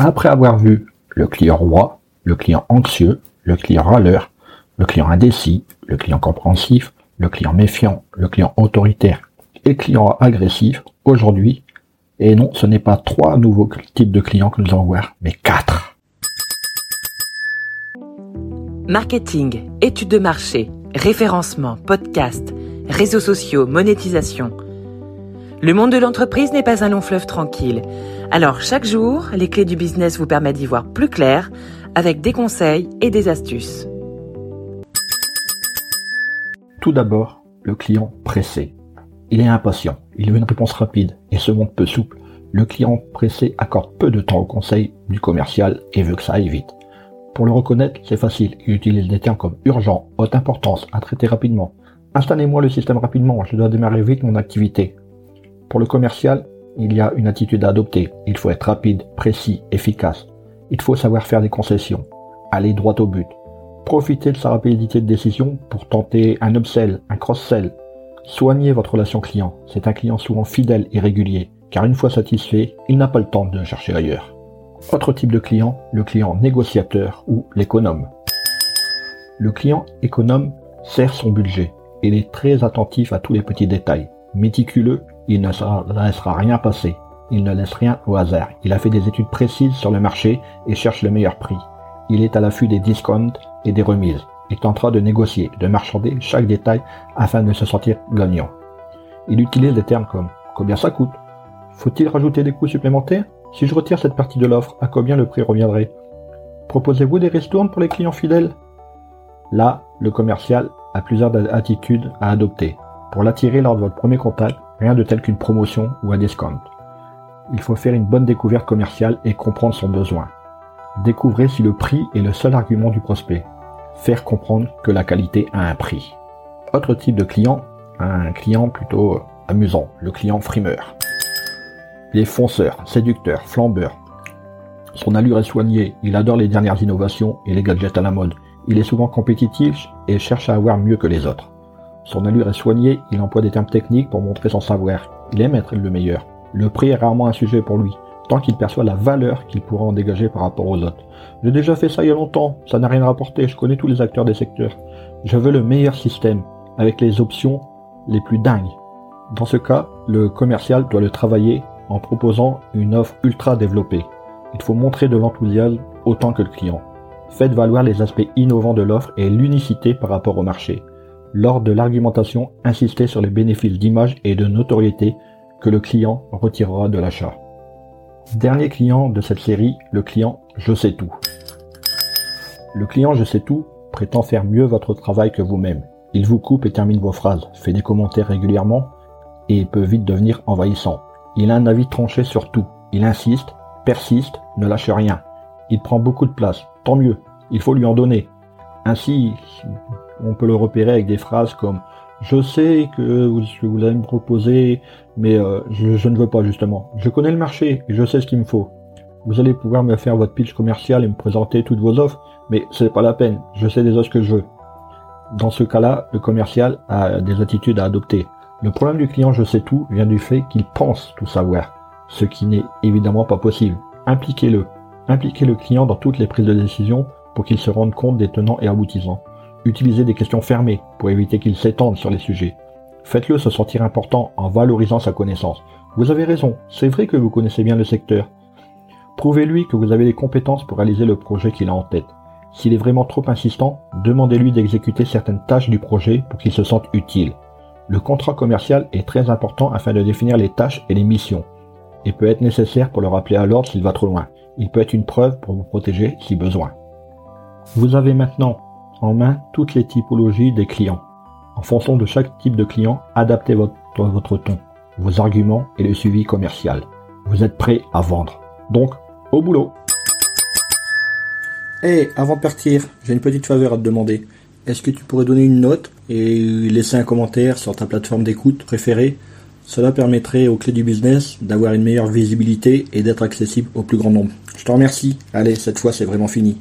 Après avoir vu le client roi, le client anxieux, le client râleur, le client indécis, le client compréhensif, le client méfiant, le client autoritaire et le client agressif, aujourd'hui, et non, ce n'est pas trois nouveaux types de clients que nous allons voir, mais quatre. Marketing, études de marché, référencement, podcast, réseaux sociaux, monétisation. Le monde de l'entreprise n'est pas un long fleuve tranquille. Alors chaque jour, les clés du business vous permettent d'y voir plus clair avec des conseils et des astuces. Tout d'abord, le client pressé. Il est impatient, il veut une réponse rapide et se montre peu souple. Le client pressé accorde peu de temps au conseil du commercial et veut que ça aille vite. Pour le reconnaître, c'est facile. Il utilise des termes comme urgent, haute importance, à traiter rapidement. Installez-moi le système rapidement, je dois démarrer vite mon activité. Pour le commercial, il y a une attitude à adopter. Il faut être rapide, précis, efficace. Il faut savoir faire des concessions, aller droit au but. Profitez de sa rapidité de décision pour tenter un upsell, un cross-sell. Soignez votre relation client. C'est un client souvent fidèle et régulier, car une fois satisfait, il n'a pas le temps de chercher ailleurs. Autre type de client, le client négociateur ou l'économe. Le client économe sert son budget. Il est très attentif à tous les petits détails. Méticuleux, il ne laissera rien passer. Il ne laisse rien au hasard. Il a fait des études précises sur le marché et cherche le meilleur prix. Il est à l'affût des discounts et des remises. Il tentera de négocier, de marchander chaque détail afin de se sentir gagnant. Il utilise des termes comme combien ça coûte? Faut-il rajouter des coûts supplémentaires? Si je retire cette partie de l'offre, à combien le prix reviendrait? Proposez-vous des ristournes pour les clients fidèles? Là, le commercial a plusieurs attitudes à adopter. Pour l'attirer lors de votre premier contact, rien de tel qu'une promotion ou un discount. Il faut faire une bonne découverte commerciale et comprendre son besoin. Découvrez si le prix est le seul argument du prospect. Faire comprendre que la qualité a un prix. Autre type de client, un client plutôt amusant, le client frimeur. Il est fonceur, séducteur, flambeur. Son allure est soignée, il adore les dernières innovations et les gadgets à la mode. Il est souvent compétitif et cherche à avoir mieux que les autres. Son allure est soignée, il emploie des termes techniques pour montrer son savoir. Il aime être le meilleur. Le prix est rarement un sujet pour lui, tant qu'il perçoit la valeur qu'il pourra en dégager par rapport aux autres. J'ai déjà fait ça il y a longtemps, ça n'a rien rapporté, je connais tous les acteurs des secteurs. Je veux le meilleur système, avec les options les plus dingues. Dans ce cas, le commercial doit le travailler en proposant une offre ultra développée. Il faut montrer de l'enthousiasme autant que le client. Faites valoir les aspects innovants de l'offre et l'unicité par rapport au marché. Lors de l'argumentation, insistez sur les bénéfices d'image et de notoriété que le client retirera de l'achat. Dernier client de cette série, le client Je sais tout. Le client Je sais tout prétend faire mieux votre travail que vous-même. Il vous coupe et termine vos phrases, fait des commentaires régulièrement et peut vite devenir envahissant. Il a un avis tranché sur tout. Il insiste, persiste, ne lâche rien. Il prend beaucoup de place. Tant mieux. Il faut lui en donner. Ainsi, on peut le repérer avec des phrases comme je sais que vous, allez me proposer, mais euh, je, ne veux pas justement. Je connais le marché et je sais ce qu'il me faut. Vous allez pouvoir me faire votre pitch commercial et me présenter toutes vos offres, mais c'est pas la peine. Je sais déjà ce que je veux. Dans ce cas-là, le commercial a des attitudes à adopter. Le problème du client je sais tout vient du fait qu'il pense tout savoir, ce qui n'est évidemment pas possible. Impliquez-le. Impliquez le client dans toutes les prises de décision pour qu'il se rende compte des tenants et aboutissants. Utilisez des questions fermées pour éviter qu'il s'étende sur les sujets. Faites-le se sentir important en valorisant sa connaissance. Vous avez raison, c'est vrai que vous connaissez bien le secteur. Prouvez-lui que vous avez les compétences pour réaliser le projet qu'il a en tête. S'il est vraiment trop insistant, demandez-lui d'exécuter certaines tâches du projet pour qu'il se sente utile. Le contrat commercial est très important afin de définir les tâches et les missions, et peut être nécessaire pour le rappeler à l'ordre s'il va trop loin. Il peut être une preuve pour vous protéger si besoin. Vous avez maintenant en main toutes les typologies des clients. En fonction de chaque type de client, adaptez votre, ton, vos arguments et le suivi commercial. Vous êtes prêt à vendre. Donc, au boulot Hé, avant de partir, j'ai une petite faveur à te demander. Est-ce que tu pourrais donner une note et laisser un commentaire sur ta plateforme d'écoute préférée? Cela permettrait aux clés du business d'avoir une meilleure visibilité et d'être accessible au plus grand nombre. Je te remercie. Allez, cette fois c'est vraiment fini.